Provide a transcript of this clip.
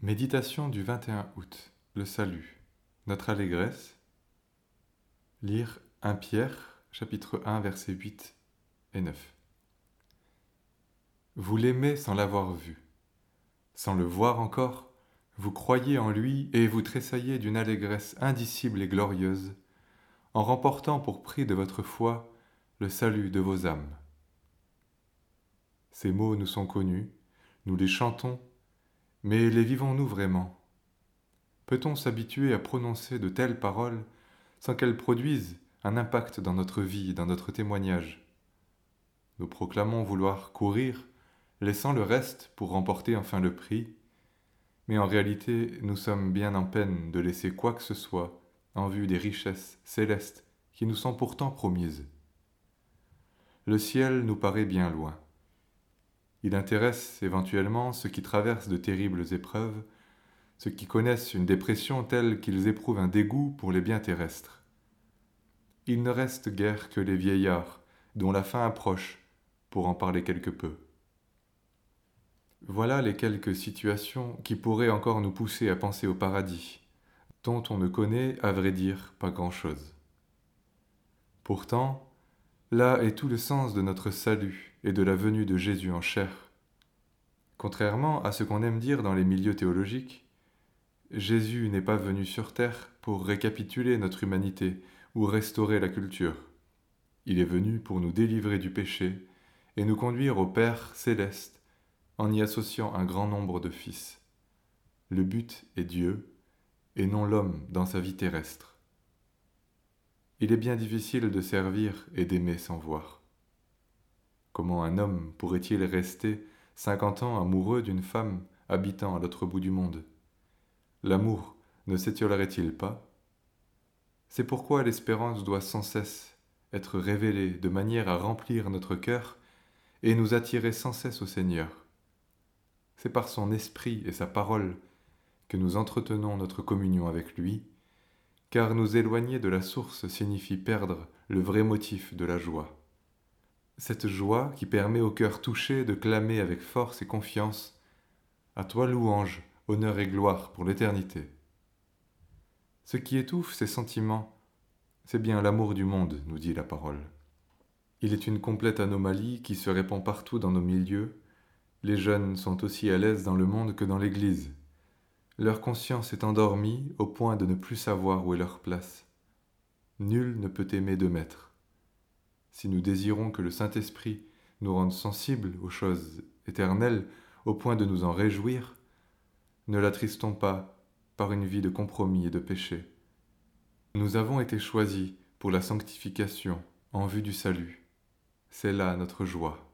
Méditation du 21 août. Le salut. Notre allégresse. Lire 1 Pierre, chapitre 1, versets 8 et 9. Vous l'aimez sans l'avoir vu. Sans le voir encore, vous croyez en lui et vous tressaillez d'une allégresse indicible et glorieuse, en remportant pour prix de votre foi le salut de vos âmes. Ces mots nous sont connus, nous les chantons mais les vivons-nous vraiment? Peut-on s'habituer à prononcer de telles paroles sans qu'elles produisent un impact dans notre vie, dans notre témoignage? Nous proclamons vouloir courir, laissant le reste pour remporter enfin le prix, mais en réalité nous sommes bien en peine de laisser quoi que ce soit en vue des richesses célestes qui nous sont pourtant promises. Le ciel nous paraît bien loin. Il intéresse éventuellement ceux qui traversent de terribles épreuves, ceux qui connaissent une dépression telle qu'ils éprouvent un dégoût pour les biens terrestres. Il ne reste guère que les vieillards, dont la fin approche, pour en parler quelque peu. Voilà les quelques situations qui pourraient encore nous pousser à penser au paradis, dont on ne connaît, à vrai dire, pas grand-chose. Pourtant, Là est tout le sens de notre salut et de la venue de Jésus en chair. Contrairement à ce qu'on aime dire dans les milieux théologiques, Jésus n'est pas venu sur terre pour récapituler notre humanité ou restaurer la culture. Il est venu pour nous délivrer du péché et nous conduire au Père céleste en y associant un grand nombre de fils. Le but est Dieu et non l'homme dans sa vie terrestre. Il est bien difficile de servir et d'aimer sans voir. Comment un homme pourrait-il rester cinquante ans amoureux d'une femme habitant à l'autre bout du monde? L'amour ne s'étiolerait-il pas? C'est pourquoi l'espérance doit sans cesse être révélée de manière à remplir notre cœur et nous attirer sans cesse au Seigneur. C'est par son esprit et sa parole que nous entretenons notre communion avec lui car nous éloigner de la source signifie perdre le vrai motif de la joie. Cette joie qui permet au cœur touché de clamer avec force et confiance À toi louange, honneur et gloire pour l'éternité. Ce qui étouffe ces sentiments, c'est bien l'amour du monde, nous dit la parole. Il est une complète anomalie qui se répand partout dans nos milieux. Les jeunes sont aussi à l'aise dans le monde que dans l'Église. Leur conscience est endormie au point de ne plus savoir où est leur place. Nul ne peut aimer de maître. Si nous désirons que le Saint-Esprit nous rende sensibles aux choses éternelles au point de nous en réjouir, ne l'attristons pas par une vie de compromis et de péché. Nous avons été choisis pour la sanctification en vue du salut. C'est là notre joie.